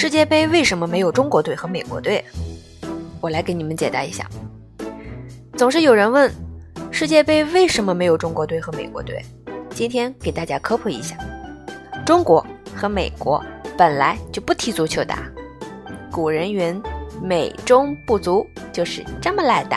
世界杯为什么没有中国队和美国队？我来给你们解答一下。总是有人问世界杯为什么没有中国队和美国队？今天给大家科普一下。中国和美国本来就不踢足球的古人云美中不足就是这么来的。